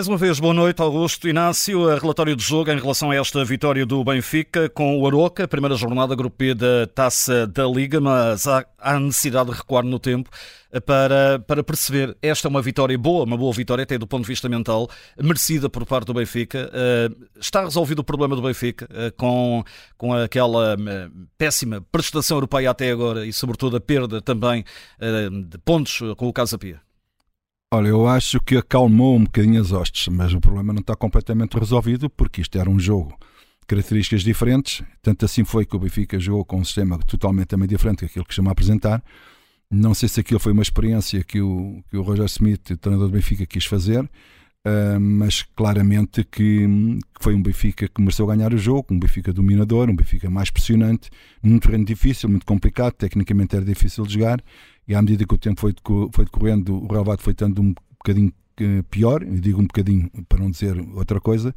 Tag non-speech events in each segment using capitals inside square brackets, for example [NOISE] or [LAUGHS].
Mais uma vez, boa noite, Augusto Inácio. Relatório de jogo em relação a esta vitória do Benfica com o Aroca, primeira jornada Grupo B da Taça da Liga, mas há, há necessidade de recuar no tempo para, para perceber esta é uma vitória boa, uma boa vitória, até do ponto de vista mental, merecida por parte do Benfica. Eh, está resolvido o problema do Benfica eh, com, com aquela eh, péssima prestação europeia até agora e, sobretudo, a perda também de pontos com o Casa Pia? Olha, eu acho que acalmou um bocadinho as hostes, mas o problema não está completamente resolvido porque isto era um jogo características diferentes. Tanto assim foi que o Benfica jogou com um sistema totalmente também diferente daquilo que chama a apresentar. Não sei se aquilo foi uma experiência que o, que o Roger Smith, o treinador do Benfica, quis fazer, uh, mas claramente que, que, foi um Benfica que mereceu ganhar o jogo, um Benfica dominador, um Benfica mais pressionante, num terreno difícil, muito complicado, tecnicamente era difícil de jogar e à medida que o tempo foi, foi decorrendo, o relevado foi estando um bocadinho eh, pior, eu digo um bocadinho para não dizer outra coisa,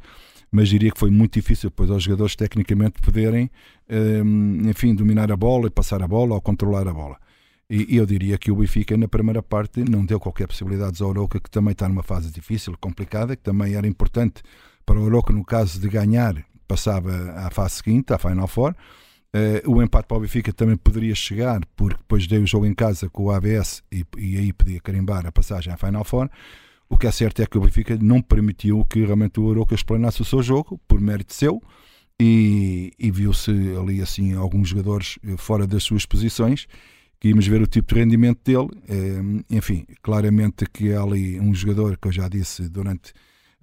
mas diria que foi muito difícil depois aos jogadores tecnicamente poderem, ehm, enfim, dominar a bola e passar a bola ou controlar a bola. E eu diria que o Benfica, na primeira parte, não deu qualquer possibilidade ao Oroca, que também está numa fase difícil, complicada, que também era importante para o Oroca, no caso de ganhar, passava à fase seguinte, à Final Four. Uh, o empate para o Benfica também poderia chegar, porque depois dei o jogo em casa com o ABS e, e aí podia carimbar a passagem à Final Four. O que é certo é que o Benfica não permitiu que realmente o Aroca explanasse o seu jogo, por mérito seu, e, e viu-se ali assim alguns jogadores eh, fora das suas posições, que íamos ver o tipo de rendimento dele. Uh, enfim, claramente que há ali um jogador que eu já disse durante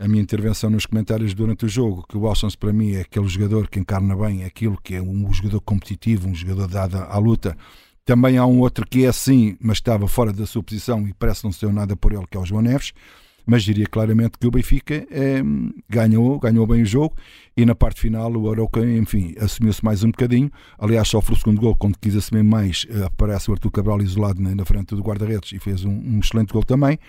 a minha intervenção nos comentários durante o jogo, que o Wilsons para mim é aquele jogador que encarna bem aquilo que é um jogador competitivo, um jogador dado à luta. Também há um outro que é assim, mas estava fora da sua posição e parece não ser nada por ele, que é o João Neves. Mas diria claramente que o Benfica é, ganhou, ganhou bem o jogo e na parte final o Arauca, enfim, assumiu-se mais um bocadinho. Aliás, sofre o segundo gol quando quis assumir mais. Eh, aparece o Artur Cabral isolado na, frente do guarda-redes e fez um, um excelente gol também.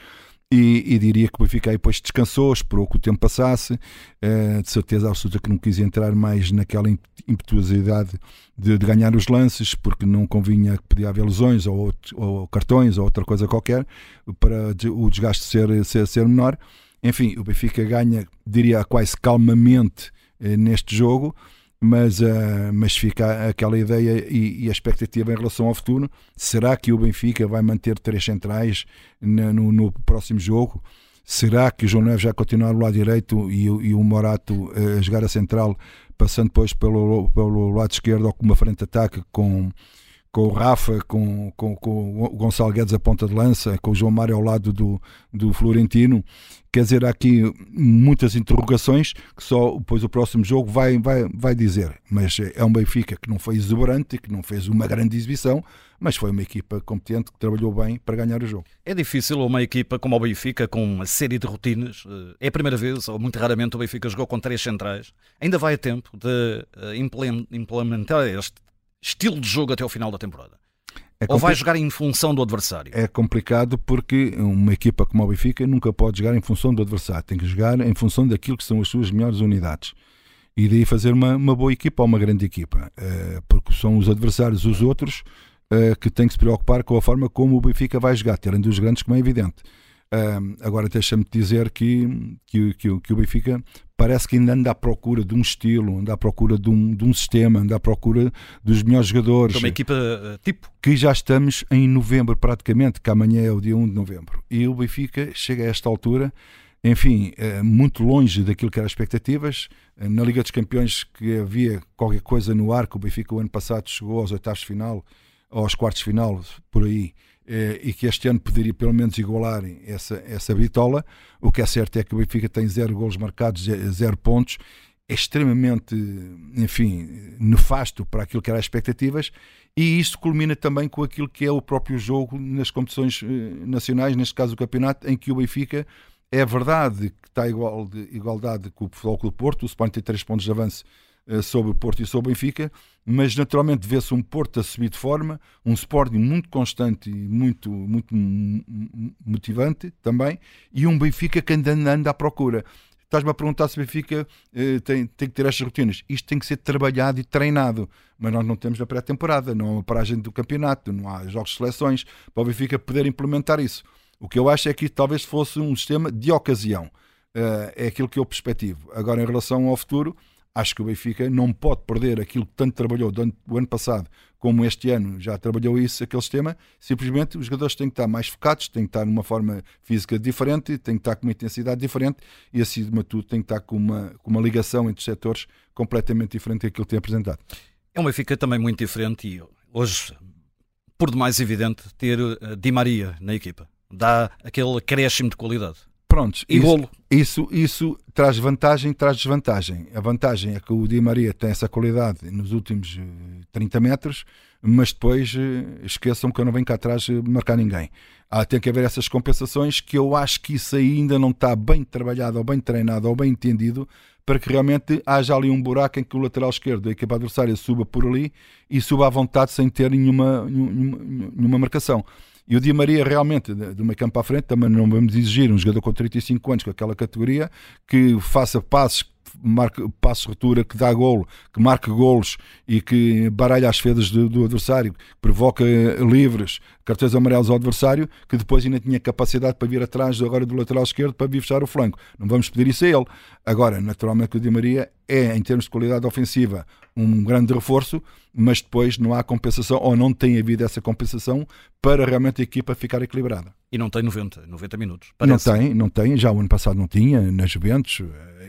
E, e, diria que o Benfica aí depois descansou, esperou que o tempo passasse, uh, de certeza absoluta que não quis entrar mais naquela impetuosidade de, de, ganhar os lances, porque não convinha que podia haver lesões ou, ou, cartões ou outra coisa qualquer, para o desgaste ser, ser, ser menor. Enfim, o Benfica ganha, diria quase calmamente uh, neste jogo, mas, uh, mas fica aquela ideia e, e, a expectativa em relação ao futuro. Será que o Benfica vai manter três centrais no, no, no próximo jogo? Será que o João Neves vai continuar do lado direito e, e o Morato uh, a jogar a central, passando depois pelo, pelo lado esquerdo ou com uma frente de ataque com, com o Rafa, com, com, com o Gonçalo Guedes a ponta de lança, com o João Mário ao lado do, do Florentino. Quer dizer, há aqui muitas interrogações que só depois o próximo jogo vai, vai, vai dizer. Mas é um Benfica que não foi exuberante, que não fez uma grande exibição, mas foi uma equipa competente que trabalhou bem para ganhar o jogo. É difícil uma equipa como o Benfica, com uma série de rotinas. É a primeira vez, ou muito raramente, o Benfica jogou com três centrais. Ainda vai a tempo de eh, implementar este estilo de jogo até ao final da temporada? É Ou vai jogar em função do adversário? É complicado porque uma equipa como o Benfica nunca pode jogar em função do adversário, tem que jogar em função daquilo que são as suas melhores unidades. E daí fazer uma, uma boa equipa ou uma grande equipa, uh, porque são os adversários, os outros, uh, que têm que se preocupar com a forma como o Benfica vai jogar, terem dos grandes, como é evidente. Uh, agora deixa-me dizer que, que, que, que, o Benfica parece que ainda anda à procura de um estilo, anda à procura de um, de um sistema, anda à procura dos melhores jogadores. Uma equipa uh, tipo? Que já estamos em novembro praticamente, que amanhã é o dia 1 de novembro. E o Benfica chega a esta altura, enfim, uh, muito longe daquilo que eram as expectativas. Uh, na Liga dos Campeões que havia qualquer coisa no ar, que o Benfica o ano passado chegou aos oitavos de final, aos quartos de final, por aí eh, e que este ano poderia pelo menos igualarem essa, essa bitola. O que é certo é que o Benfica tem zero golos marcados, zero pontos, é extremamente, enfim, nefasto para aquilo que eram as expectativas. E isso culmina também com aquilo que é o próprio jogo nas competições eh, nacionais, neste caso o campeonato, em que o Benfica é verdade que está igual de igualdade com o Futebol Clube Porto, o Sporting tem 3 pontos de avanço eh, sobre o Porto e sobre o Benfica, mas naturalmente vê-se um Porto a subir de forma, um Sporting muito constante e muito, muito motivante também, e um Benfica que anda, anda à procura. Estás-me a perguntar se o Benfica eh, tem, tem que ter estas rotinas. Isto tem que ser trabalhado e treinado, mas nós não temos a pré-temporada, não há uma paragem do campeonato, não há jogos de seleções para o Benfica poder implementar isso. O que eu acho é que talvez fosse um sistema de ocasião uh, é aquilo que eu perspectivo. Agora, em relação ao futuro, acho que o Benfica não pode perder aquilo que tanto trabalhou durante o ano passado como este ano já trabalhou isso, aquele sistema, simplesmente os jogadores têm que estar mais focados, têm que estar numa forma física diferente, têm que estar com uma intensidade diferente e, acima de tudo, têm que estar com uma, com uma ligação entre os setores completamente diferente daquilo que tem apresentado. É um Benfica também muito diferente e hoje, por demais evidente, ter uh, Di Maria na equipa. Dá aquele acréscimo de qualidade. Prontos, e isso, golo. Isso, isso traz vantagem, traz desvantagem. A vantagem é que o Di Maria tem essa qualidade nos últimos 30 eh, metros, mas depois eh, esqueçam que eu não venho cá atrás eh, marcar ninguém. Ah, tem que haver essas compensações que eu acho que isso ainda não está bem trabalhado, ou bem treinado, ou bem entendido, para que realmente haja ali um buraco em que o lateral esquerdo da equipa adversária suba por ali e suba à vontade sem ter nenhuma, nenhuma, nenhuma marcação. E o Di Maria, realmente, do meio campo à frente, também não vamos exigir um jogador com 35 anos, com aquela categoria, que faça passes marque, passe ruptura, que dá golo, que marque golos e que baralha as fedas do, do adversário, que provoca livres, cartões amarelos ao adversário, que depois ainda tinha capacidade para vir atrás agora do lateral esquerdo para vir fechar o flanco. Não vamos pedir isso a ele. Agora, naturalmente, o Di Maria é, em termos de qualidade ofensiva, um grande reforço, mas depois não há compensação ou não tem havido essa compensação para realmente a equipa ficar equilibrada. E não tem 90, 90 minutos. Parece. Não tem, não tem. Já o ano passado não tinha, nas Juventus.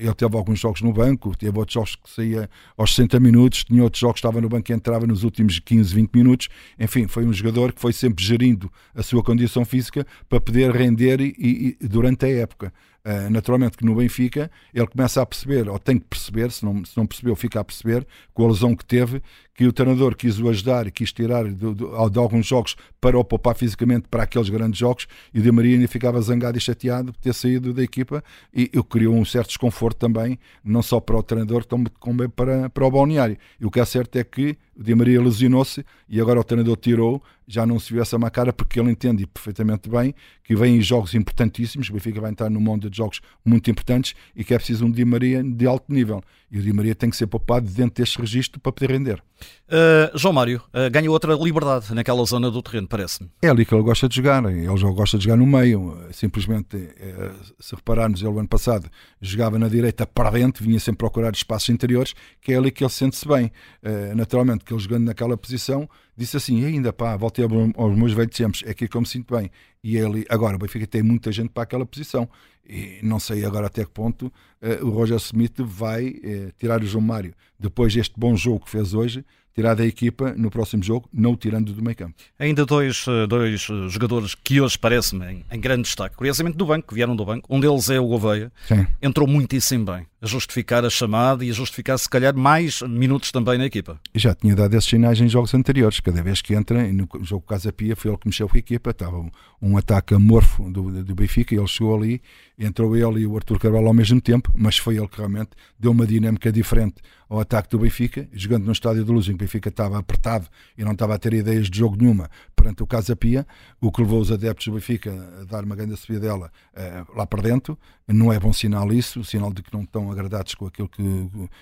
Ele teve alguns jogos no banco, teve outros jogos que saía aos 60 minutos, tinha outros jogos que estava no banco e entrava nos últimos 15, 20 minutos. Enfim, foi um jogador que foi sempre gerindo a sua condição física para poder render e, e durante a época. Uh, naturalmente que no Benfica ele começa a perceber, ou tem que perceber, se não, se não percebeu, fica a perceber, com a lesão que teve, que o treinador quis o ajudar e quis tirar de, de, de, alguns jogos para o poupar fisicamente para aqueles grandes jogos e o Di Maria ainda ficava zangado e chateado por ter saído da equipa e eu criou um certo desconforto também, não só para o treinador, como também para, para o balneário. E o que é certo é que o Di Maria lesionou-se e agora o treinador tirou já não se viu essa má cara porque ele entende perfeitamente bem que vêm jogos importantíssimos, o Benfica vai entrar num mundo de jogos muito importantes e que é preciso um Di Maria de alto nível. E o Di Maria tem que ser poupado dentro deste registro para poder render. Uh, João Mário uh, ganha outra liberdade naquela zona do terreno, parece-me. É ali que ele gosta de jogar, ele já gosta de jogar no meio. Simplesmente, eh, se repararmos, ele o ano passado jogava na direita para dentro, vinha sempre procurar espaços interiores, que é ali que ele sente-se bem. Uh, naturalmente, que ele jogando naquela posição, disse assim: ainda pá, voltei aos meus velhos tempos, é aqui que eu me sinto bem. E ele, agora, o Benfica tem muita gente para aquela posição. E não sei agora até que ponto uh, o Roger Smith vai uh, tirar o João Mário depois deste bom jogo que fez hoje tirar da equipa no próximo jogo, não o tirando do meio campo. Ainda dois, eh, dois eh, jogadores que hoje parecem em, grande destaque, curiosamente do banco, vieram do banco. Um deles é o Gouveia, Sim. entrou muitíssimo bem a justificar a chamada e a justificar, se calhar, mais minutos também na equipa. Já tinha dado esses sinais em jogos anteriores. Cada vez que entra, no jogo Casa Pia, foi ele que mexeu com a equipa. Estava um, um ataque amorfo do, do Benfica, ele chegou ali, entrou ele e o Arthur Carvalho ao mesmo tempo, mas foi ele que realmente deu uma dinâmica diferente ao ataque do Benfica, jogando no estádio de Luz, em que o Benfica estava apertado e não estava a ter ideias de jogo nenhuma perante o Casa Pia, o que levou os adeptos do Benfica a dar uma grande subida dela uh, lá para dentro. Não é bom sinal isso, sinal de que não estão agradados com aquilo que,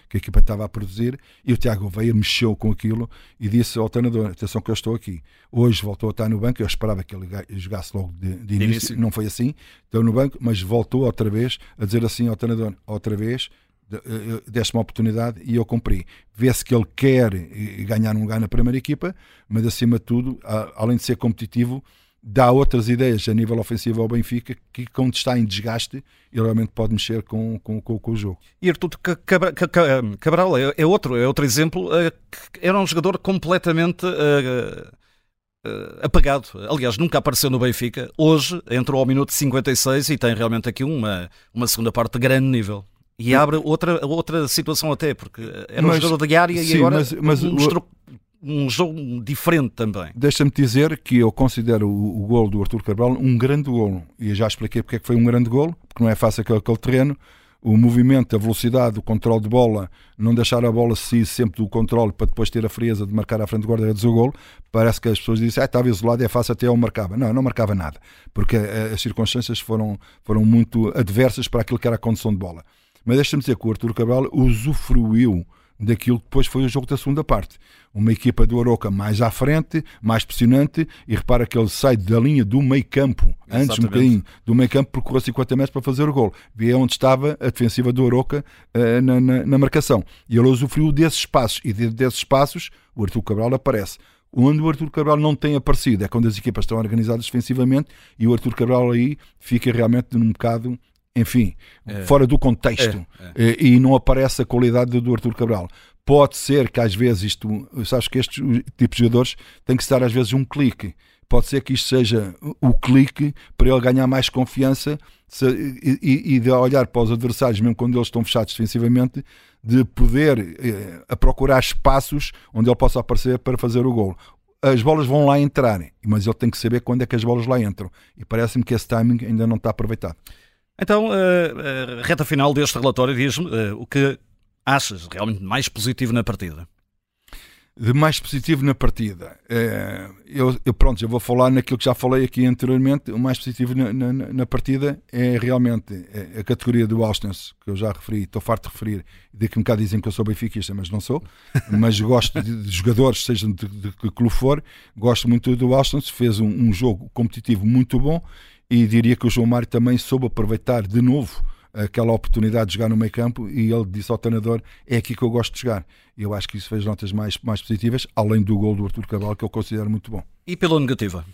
que a equipa estava a produzir. E o Tiago Veia mexeu com aquilo e disse ao treinador: atenção que eu estou aqui. Hoje voltou a estar no banco, eu esperava que ele jogasse logo de, de início. início, não foi assim, estou no banco, mas voltou outra vez a dizer assim ao treinador: outra vez deste uma oportunidade e eu cumpri. Vê-se que ele quer eh, ganhar um lugar na primeira equipa, mas acima de tudo, além de ser competitivo, dá outras ideias a nível ofensivo ao Benfica que, quando está em desgaste, ele realmente pode mexer com, com, com, com o jogo. E Artur Cabral é, é, outro, é outro exemplo. Era um jogador completamente. Apagado. Aliás, nunca apareceu no Benfica. Hoje entrou ao minuto 56 e tem realmente aqui uma, uma segunda parte de grande nível. E abre outra, outra situação até, porque era mas, um jogador de área sim, e agora mas, mas mostrou um jogo diferente também. Deixa-me dizer que eu considero o, o gol do Artur Cabral um grande golo. E já expliquei porque é que foi um grande golo, porque não é fácil aquele, aquele terreno. O movimento, a velocidade, o controle de bola, não deixar a bola sair sempre do controle para depois ter a frieza de marcar à frente do guarda-redes o gol. Parece que as pessoas dizem, ah, estava isolado, é fácil, até eu marcava. Não, não marcava nada, porque eh, as circunstâncias foram, foram muito adversas para aquilo que era a condição de bola. Mas deixa-me dizer que o Artur Cabral usufruiu daquilo que depois foi o jogo da segunda parte. Uma equipa do Aroca mais à frente, mais pressionante, e repara que ele sai da linha do meio campo, antes um bocadinho do meio campo, procurou 50 metros para fazer o gol. Vê onde estava a defensiva do Aroca uh, na, na, na, marcação. E ele usufruiu desses espaços, e desses espaços o Artur Cabral aparece. Onde o Artur Cabral não tem aparecido é quando as equipas estão organizadas defensivamente e o Artur Cabral aí fica realmente num bocado enfim, é. fora do contexto é. É. e não aparece a qualidade do Arthur Cabral. Pode ser que às vezes isto, sabes que estes tipos de jogadores têm que estar às vezes um clique. Pode ser que isto seja o clique para ele ganhar mais confiança e, e, de olhar para os adversários, mesmo quando eles estão fechados defensivamente, de poder eh, a procurar espaços onde ele possa aparecer para fazer o gol as bolas vão lá entrar, mas ele tem que saber quando é que as bolas lá entram. E parece-me que esse timing ainda não está aproveitado. Então, uh, uh, reta final deste relatório, diz-me uh, o que achas realmente mais positivo na partida? De mais positivo na partida. eu, eu, pronto, eu vou falar naquilo que já falei aqui anteriormente. O mais positivo na, na, na partida é realmente a categoria do Alstens, que eu já referi, estou farto de referir. Daqui um bocado dizem que eu sou benfiquista, mas não sou. [LAUGHS] Mas gosto de, de jogadores, seja de, de, que clube for. Gosto muito do Alstens, fez um, um jogo competitivo muito bom e diria que o João Mário também soube aproveitar de novo aquela oportunidade de jogar no meio campo e ele disse ao treinador é aqui que eu gosto de jogar eu acho que isso fez notas mais, mais positivas além do gol do Artur Cabral que eu considero muito bom e pela negativa?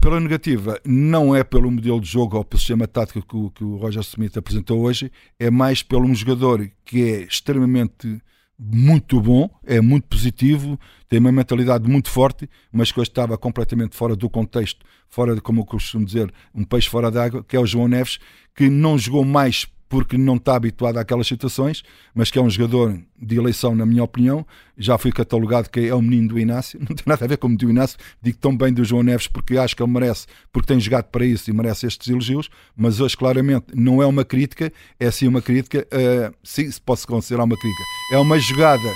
Pela negativa, não é pelo modelo de jogo ou pelo sistema tático que o, que o Roger Smith apresentou hoje, é mais pelo um jogador que é extremamente muito bom, é muito positivo, tem uma mentalidade muito forte, mas que hoje estava completamente fora do contexto, fora de, como eu costumo dizer, um peixe fora d'água, que é o João Neves, que não jogou mais porque não está habituado àquelas situações, mas que é um jogador de eleição, na minha opinião. Já fui catalogado que é o menino do Inácio, [LAUGHS] não tem nada a ver com o do Inácio, digo tão bem do João Neves porque acho que ele merece, porque tem jogado para isso e merece estes elogios, mas hoje claramente não é uma crítica, é sim uma crítica, uh, sim, se posso considerar uma crítica. É uma jogada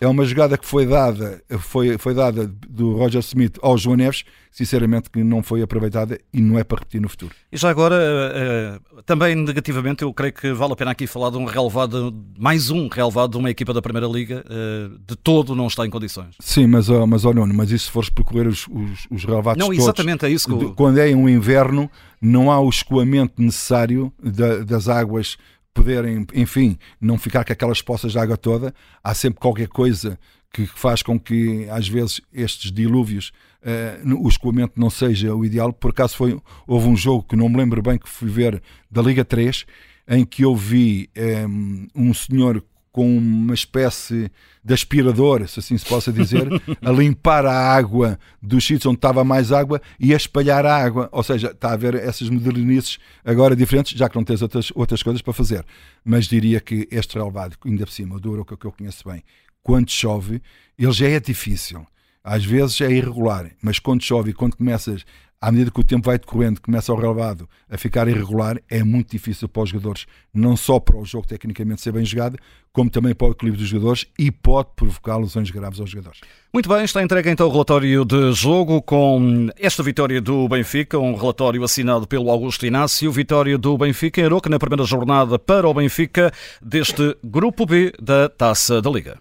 é uma jogada que foi dada, foi, foi dada do Roger Smith ao João Neves, sinceramente que não foi aproveitada e não é para repetir no futuro. E já agora, uh, também negativamente, eu creio que vale a pena aqui falar de um relevado, mais um relevado de uma equipa da Primeira Liga, uh, de todo não está em condições. Sim, mas, mas oh, não, mas isso se fores percorrer os, os, os relevados Não, exatamente é isso que. Quando é um inverno, não há o escoamento necessário da, das águas poderem, enfim, não ficar com aquelas poças de água toda, há sempre qualquer coisa que faz com que às vezes estes dilúvios uh, o escoamento não seja o ideal. Por acaso foi, houve um jogo que não me lembro bem que fui ver da Liga 3 em que eu vi um, ehm, um senhor com uma espécie de aspirador, se assim se possa dizer, [LAUGHS] a limpar a água dos sítios onde estava mais água e a espalhar a água. Ou seja, está a haver essas modernices agora diferentes, já que não tens outras, outras coisas para fazer. Mas diria que este relevado, ainda por cima, o do que eu conheço bem, quando chove, ele já é difícil. Às vezes é irregular, mas quando chove e quando começas à medida que o tempo vai decorrendo, começa o relevado a ficar irregular, é muito difícil para os jogadores, não só para o jogo tecnicamente ser bem jogado, como também para o equilíbrio dos jogadores e pode provocar lesões graves aos jogadores. Muito bem, está entregue então o relatório de jogo com esta vitória do Benfica, um relatório assinado pelo Augusto Inácio, vitória do Benfica em Aroca na primeira jornada para o Benfica deste Grupo B da Taça da Liga.